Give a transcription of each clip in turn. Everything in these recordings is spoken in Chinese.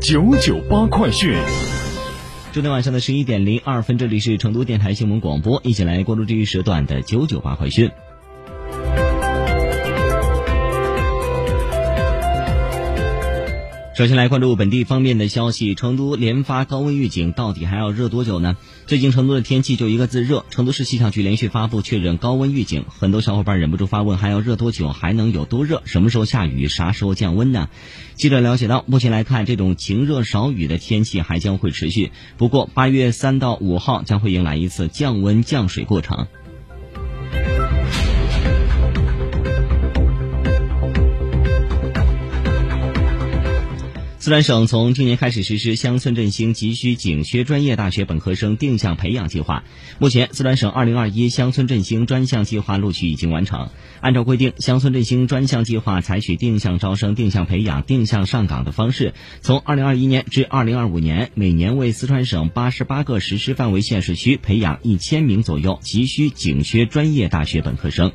九九八快讯。昨天晚上的十一点零二分，这里是成都电台新闻广播，一起来关注这一时段的九九八快讯。首先来关注本地方面的消息，成都连发高温预警，到底还要热多久呢？最近成都的天气就一个字热，成都市气象局连续发布确认高温预警，很多小伙伴忍不住发问，还要热多久？还能有多热？什么时候下雨？啥时候降温呢？记者了解到，目前来看，这种晴热少雨的天气还将会持续，不过八月三到五号将会迎来一次降温降水过程。四川省从今年开始实施乡村振兴急需紧缺专业大学本科生定向培养计划。目前，四川省2021乡村振兴专项计划录取已经完成。按照规定，乡村振兴专项计划采取定向招生、定向培养、定向上岗的方式，从2021年至2025年，每年为四川省88个实施范围县市区培养1000名左右急需紧缺专业大学本科生。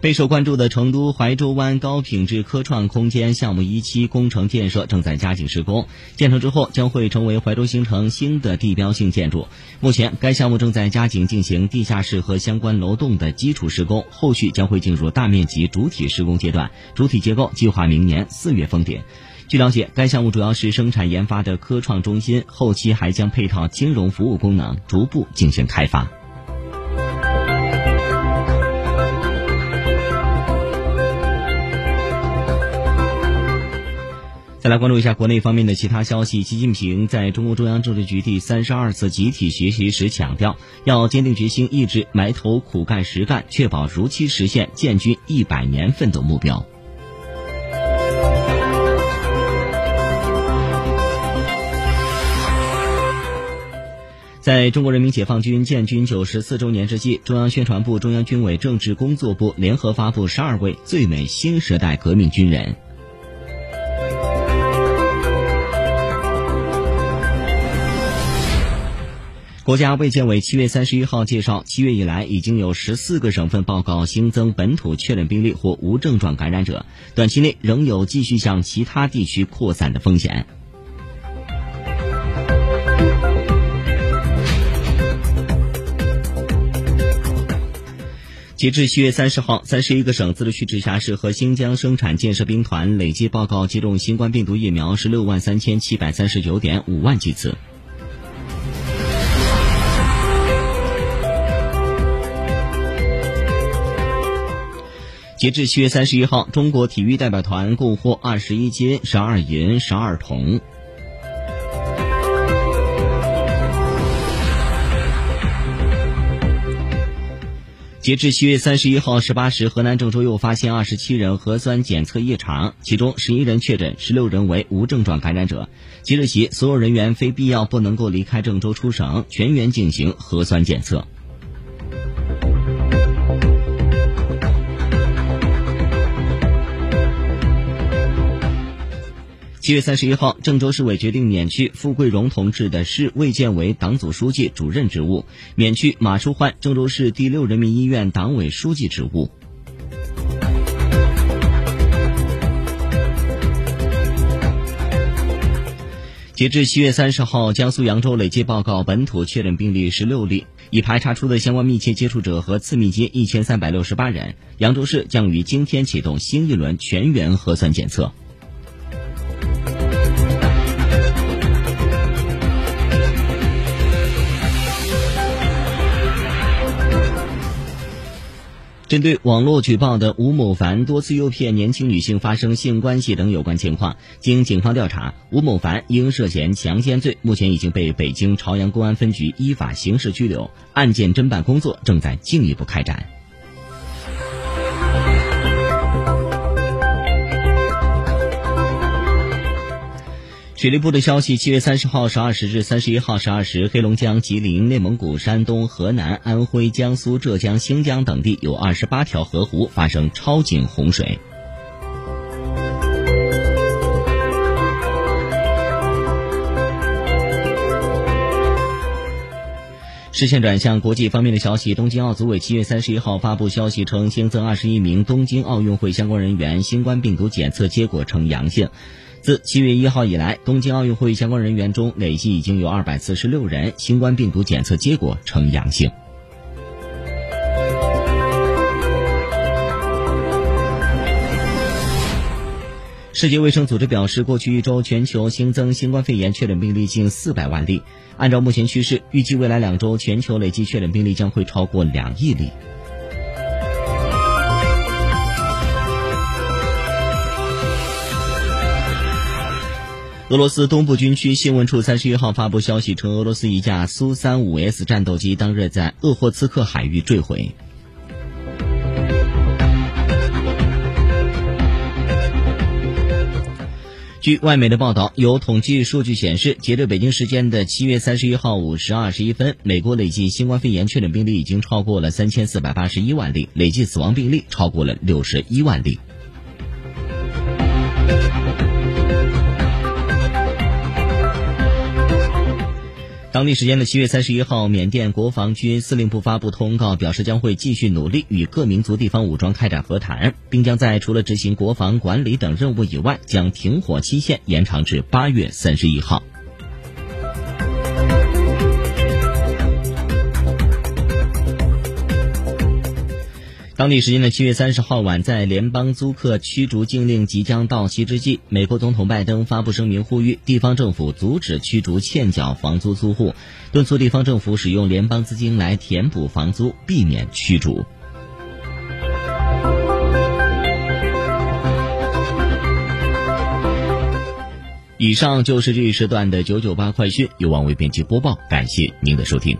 备受关注的成都怀州湾高品质科创空间项目一期工程建设正在加紧施工，建成之后将会成为怀州新城新的地标性建筑。目前，该项目正在加紧进行地下室和相关楼栋的基础施工，后续将会进入大面积主体施工阶段，主体结构计划明年四月封顶。据了解，该项目主要是生产研发的科创中心，后期还将配套金融服务功能，逐步进行开发。来关注一下国内方面的其他消息。习近平在中共中央政治局第三十二次集体学习时强调，要坚定决心，一直埋头苦干实干，确保如期实现建军一百年奋斗目标。在中国人民解放军建军九十四周年之际，中央宣传部、中央军委政治工作部联合发布十二位最美新时代革命军人。国家卫健委七月三十一号介绍，七月以来已经有十四个省份报告新增本土确诊病例或无症状感染者，短期内仍有继续向其他地区扩散的风险。截至七月三十号，三十一个省、自治区、直辖市和新疆生产建设兵团累计报告接种新冠病毒疫苗十六万三千七百三十九点五万剂次。截至七月三十一号，中国体育代表团共获二十一金、十二银、十二铜。截至七月三十一号十八时，河南郑州又发现二十七人核酸检测异常，其中十一人确诊，十六人为无症状感染者。即日起，所有人员非必要不能够离开郑州出省，全员进行核酸检测。七月三十一号，郑州市委决定免去付桂荣同志的市卫健委党组书记、主任职务，免去马淑焕郑州市第六人民医院党委书记职务。截至七月三十号，江苏扬州累计报告本土确诊病例十六例，已排查出的相关密切接触者和次密接一千三百六十八人。扬州市将于今天启动新一轮全员核酸检测。针对网络举报的吴某凡多次诱骗年轻女性发生性关系等有关情况，经警方调查，吴某凡因涉嫌强奸罪，目前已经被北京朝阳公安分局依法刑事拘留，案件侦办工作正在进一步开展。水利部的消息：七月三十号十二时至三十一号十二时，黑龙江、吉林、内蒙古、山东、河南、安徽、江苏、浙江、新疆等地有二十八条河湖发生超警洪水。视线转向国际方面的消息，东京奥组委七月三十一号发布消息称，新增二十一名东京奥运会相关人员新冠病毒检测结果呈阳性。自七月一号以来，东京奥运会相关人员中累计已经有二百四十六人新冠病毒检测结果呈阳性。世界卫生组织表示，过去一周全球新增新冠肺炎确诊病例近四百万例，按照目前趋势，预计未来两周全球累计确诊病例将会超过两亿例。俄罗斯东部军区新闻处三十一号发布消息称，俄罗斯一架苏三五 S 战斗机当日在鄂霍次克海域坠毁。据外媒的报道，有统计数据显示，截至北京时间的七月三十一号五时二十一分，美国累计新冠肺炎确诊病例已经超过了三千四百八十一万例，累计死亡病例超过了六十一万例。当地时间的七月三十一号，缅甸国防军司令部发布通告，表示将会继续努力与各民族地方武装开展和谈，并将在除了执行国防管理等任务以外，将停火期限延长至八月三十一号。当地时间的七月三十号晚，在联邦租客驱逐禁令即将到期之际，美国总统拜登发布声明，呼吁地方政府阻止驱逐欠缴房租租户，敦促地方政府使用联邦资金来填补房租，避免驱逐。以上就是这一时段的九九八快讯，由王伟编辑播报，感谢您的收听。